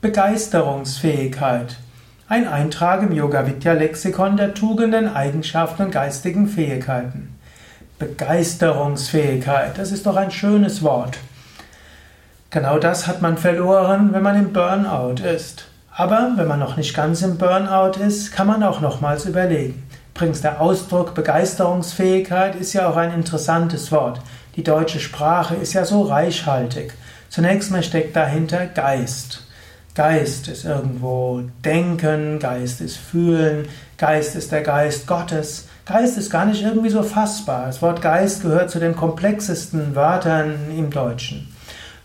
Begeisterungsfähigkeit. Ein Eintrag im Yoga Vidya Lexikon der Tugenden, Eigenschaften und geistigen Fähigkeiten. Begeisterungsfähigkeit, das ist doch ein schönes Wort. Genau das hat man verloren, wenn man im Burnout ist. Aber wenn man noch nicht ganz im Burnout ist, kann man auch nochmals überlegen. Übrigens, der Ausdruck Begeisterungsfähigkeit ist ja auch ein interessantes Wort. Die deutsche Sprache ist ja so reichhaltig. Zunächst mal steckt dahinter Geist. Geist ist irgendwo Denken, Geist ist Fühlen, Geist ist der Geist Gottes. Geist ist gar nicht irgendwie so fassbar. Das Wort Geist gehört zu den komplexesten Wörtern im Deutschen.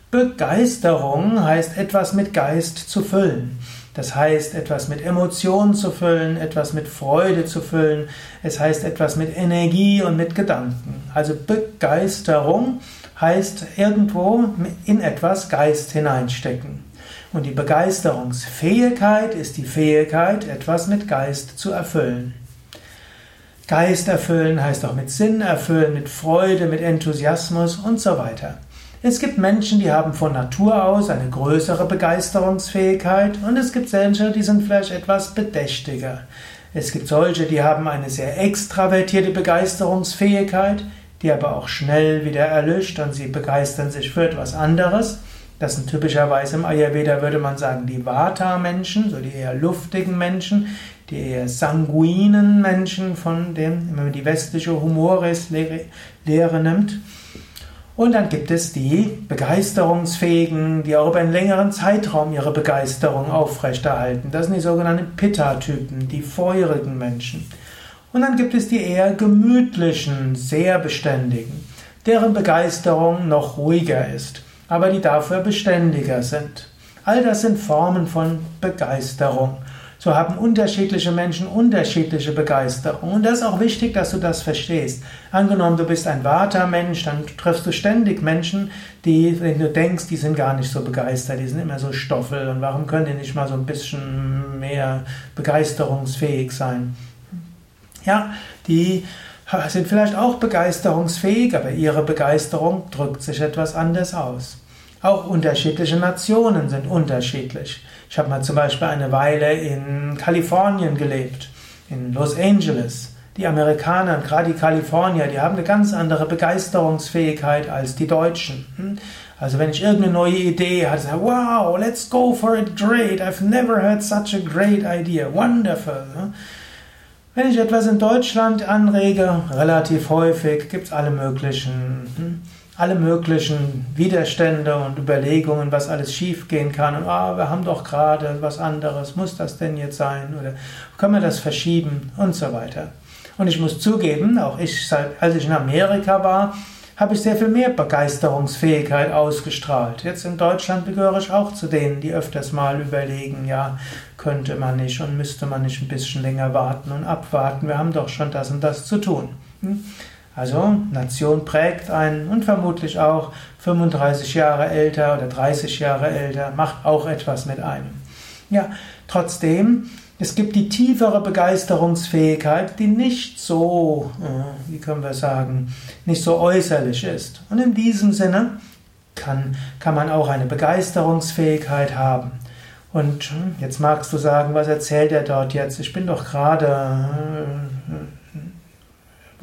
Begeisterung heißt etwas mit Geist zu füllen. Das heißt, etwas mit Emotionen zu füllen, etwas mit Freude zu füllen. Es heißt, etwas mit Energie und mit Gedanken. Also Begeisterung heißt irgendwo in etwas Geist hineinstecken. Und die Begeisterungsfähigkeit ist die Fähigkeit, etwas mit Geist zu erfüllen. Geist erfüllen heißt auch mit Sinn erfüllen, mit Freude, mit Enthusiasmus und so weiter. Es gibt Menschen, die haben von Natur aus eine größere Begeisterungsfähigkeit und es gibt solche, die sind vielleicht etwas bedächtiger. Es gibt solche, die haben eine sehr extravertierte Begeisterungsfähigkeit, die aber auch schnell wieder erlischt und sie begeistern sich für etwas anderes. Das sind typischerweise im Ayurveda würde man sagen die Vata-Menschen, so die eher luftigen Menschen, die eher sanguinen Menschen, von dem, wenn man die westliche Humoris-Lehre nimmt. Und dann gibt es die Begeisterungsfähigen, die auch über einen längeren Zeitraum ihre Begeisterung aufrechterhalten. Das sind die sogenannten Pitta-Typen, die feurigen Menschen. Und dann gibt es die eher gemütlichen, sehr beständigen, deren Begeisterung noch ruhiger ist aber die dafür beständiger sind. All das sind Formen von Begeisterung. So haben unterschiedliche Menschen unterschiedliche Begeisterung. Und das ist auch wichtig, dass du das verstehst. Angenommen, du bist ein Vata-Mensch, dann triffst du ständig Menschen, die, wenn du denkst, die sind gar nicht so begeistert, die sind immer so Stoffel. Und warum können die nicht mal so ein bisschen mehr begeisterungsfähig sein? Ja, die sind vielleicht auch begeisterungsfähig, aber ihre Begeisterung drückt sich etwas anders aus. Auch unterschiedliche Nationen sind unterschiedlich. Ich habe mal zum Beispiel eine Weile in Kalifornien gelebt, in Los Angeles. Die Amerikaner, gerade die Kalifornier, die haben eine ganz andere Begeisterungsfähigkeit als die Deutschen. Hm? Also wenn ich irgendeine neue Idee hatte, wow, let's go for it, great, I've never had such a great idea, wonderful. Wenn ich etwas in Deutschland anrege, relativ häufig, gibt es alle möglichen hm, alle möglichen Widerstände und Überlegungen, was alles schiefgehen kann. Und ah, wir haben doch gerade was anderes, muss das denn jetzt sein? Oder können wir das verschieben? Und so weiter. Und ich muss zugeben, auch ich, als ich in Amerika war, habe ich sehr viel mehr Begeisterungsfähigkeit ausgestrahlt. Jetzt in Deutschland gehöre ich auch zu denen, die öfters mal überlegen, ja, könnte man nicht und müsste man nicht ein bisschen länger warten und abwarten. Wir haben doch schon das und das zu tun. Hm? Also Nation prägt einen und vermutlich auch 35 Jahre älter oder 30 Jahre älter macht auch etwas mit einem. Ja, trotzdem, es gibt die tiefere Begeisterungsfähigkeit, die nicht so, äh, wie können wir sagen, nicht so äußerlich ist. Und in diesem Sinne kann, kann man auch eine Begeisterungsfähigkeit haben. Und hm, jetzt magst du sagen, was erzählt er dort jetzt? Ich bin doch gerade äh,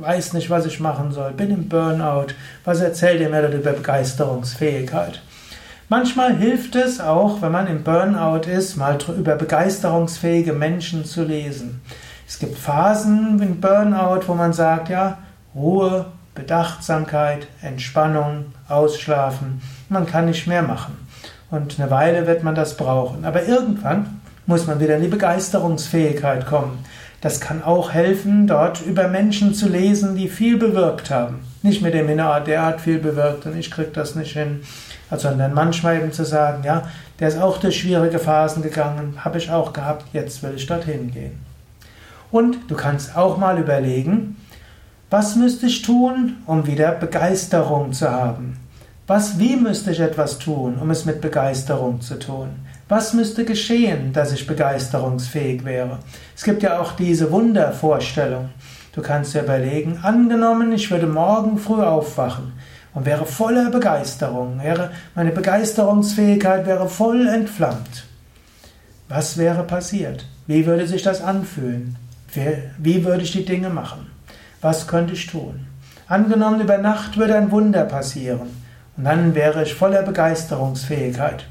weiß nicht, was ich machen soll, bin im Burnout. Was erzählt ihr mir dort über Begeisterungsfähigkeit? Manchmal hilft es auch, wenn man im Burnout ist, mal über begeisterungsfähige Menschen zu lesen. Es gibt Phasen im Burnout, wo man sagt, ja, Ruhe, Bedachtsamkeit, Entspannung, Ausschlafen. Man kann nicht mehr machen. Und eine Weile wird man das brauchen. Aber irgendwann muss man wieder in die Begeisterungsfähigkeit kommen. Das kann auch helfen, dort über Menschen zu lesen, die viel bewirkt haben. Nicht mit dem Hintergrund, der hat viel bewirkt und ich krieg das nicht hin, sondern manchmal eben zu sagen, ja, der ist auch durch schwierige Phasen gegangen, habe ich auch gehabt, jetzt will ich dorthin gehen. Und du kannst auch mal überlegen, was müsste ich tun, um wieder Begeisterung zu haben? Was, wie müsste ich etwas tun, um es mit Begeisterung zu tun? Was müsste geschehen, dass ich begeisterungsfähig wäre? Es gibt ja auch diese Wundervorstellung. Du kannst dir überlegen, angenommen, ich würde morgen früh aufwachen und wäre voller Begeisterung, wäre, meine Begeisterungsfähigkeit wäre voll entflammt. Was wäre passiert? Wie würde sich das anfühlen? Wie würde ich die Dinge machen? Was könnte ich tun? Angenommen, über Nacht würde ein Wunder passieren und dann wäre ich voller Begeisterungsfähigkeit.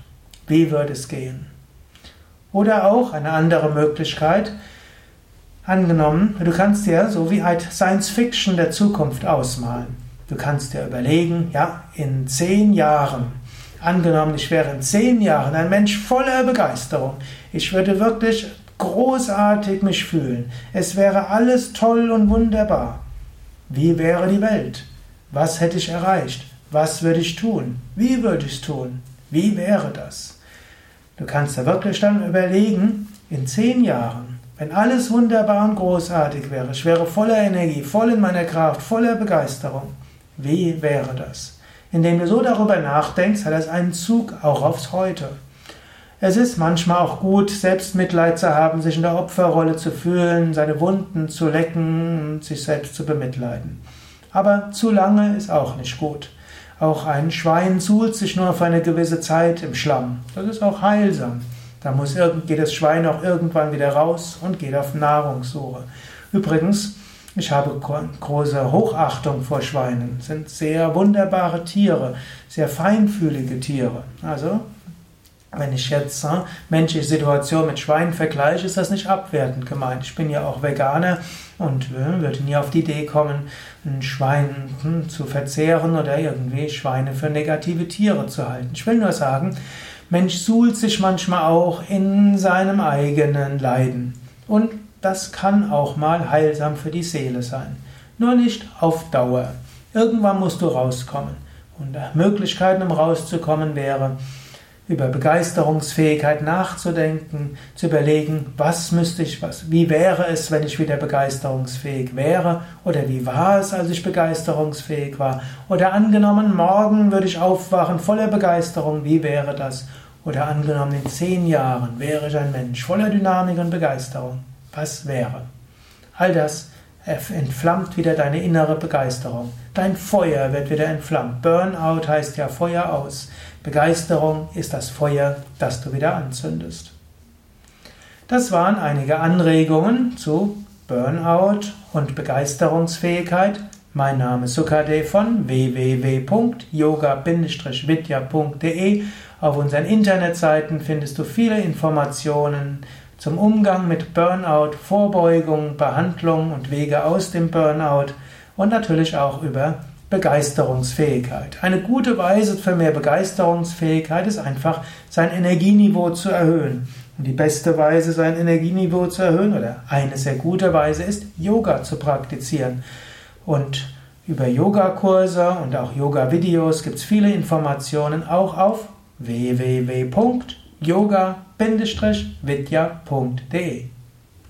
Wie würde es gehen? Oder auch eine andere Möglichkeit, angenommen, du kannst dir so wie halt Science Fiction der Zukunft ausmalen. Du kannst dir überlegen, ja, in zehn Jahren, angenommen, ich wäre in zehn Jahren ein Mensch voller Begeisterung. Ich würde wirklich großartig mich fühlen. Es wäre alles toll und wunderbar. Wie wäre die Welt? Was hätte ich erreicht? Was würde ich tun? Wie würde ich es tun? Wie wäre das? Du kannst da wirklich dann überlegen, in zehn Jahren, wenn alles wunderbar und großartig wäre, ich wäre voller Energie, voll in meiner Kraft, voller Begeisterung, wie wäre das? Indem du so darüber nachdenkst, hat das einen Zug auch aufs Heute. Es ist manchmal auch gut, Selbstmitleid zu haben, sich in der Opferrolle zu fühlen, seine Wunden zu lecken und sich selbst zu bemitleiden. Aber zu lange ist auch nicht gut. Auch ein Schwein suhlt sich nur für eine gewisse Zeit im Schlamm. Das ist auch heilsam. Da muss geht das Schwein auch irgendwann wieder raus und geht auf Nahrungssuche. Übrigens, ich habe große Hochachtung vor Schweinen. Sind sehr wunderbare Tiere, sehr feinfühlige Tiere. Also, wenn ich jetzt äh, menschliche Situation mit Schweinen vergleiche, ist das nicht abwertend gemeint. Ich bin ja auch Veganer und äh, würde nie auf die Idee kommen, ein Schwein hm, zu verzehren oder irgendwie Schweine für negative Tiere zu halten. Ich will nur sagen, Mensch suhlt sich manchmal auch in seinem eigenen Leiden. Und das kann auch mal heilsam für die Seele sein. Nur nicht auf Dauer. Irgendwann musst du rauskommen. Und Möglichkeiten, um rauszukommen, wäre, über Begeisterungsfähigkeit nachzudenken, zu überlegen, was müsste ich, was, wie wäre es, wenn ich wieder begeisterungsfähig wäre, oder wie war es, als ich begeisterungsfähig war, oder angenommen, morgen würde ich aufwachen voller Begeisterung, wie wäre das, oder angenommen, in zehn Jahren wäre ich ein Mensch voller Dynamik und Begeisterung, was wäre? All das entflammt wieder deine innere Begeisterung. Dein Feuer wird wieder entflammt. Burnout heißt ja Feuer aus. Begeisterung ist das Feuer, das du wieder anzündest. Das waren einige Anregungen zu Burnout und Begeisterungsfähigkeit. Mein Name ist Sukade von www.yoga-vidya.de. Auf unseren Internetseiten findest du viele Informationen zum Umgang mit Burnout, Vorbeugung, Behandlung und Wege aus dem Burnout und natürlich auch über Begeisterungsfähigkeit. Eine gute Weise für mehr Begeisterungsfähigkeit ist einfach, sein Energieniveau zu erhöhen. Und die beste Weise, sein Energieniveau zu erhöhen, oder eine sehr gute Weise ist, Yoga zu praktizieren. Und über Yogakurse und auch Yoga-Videos gibt es viele Informationen auch auf www.yoga-vidya.de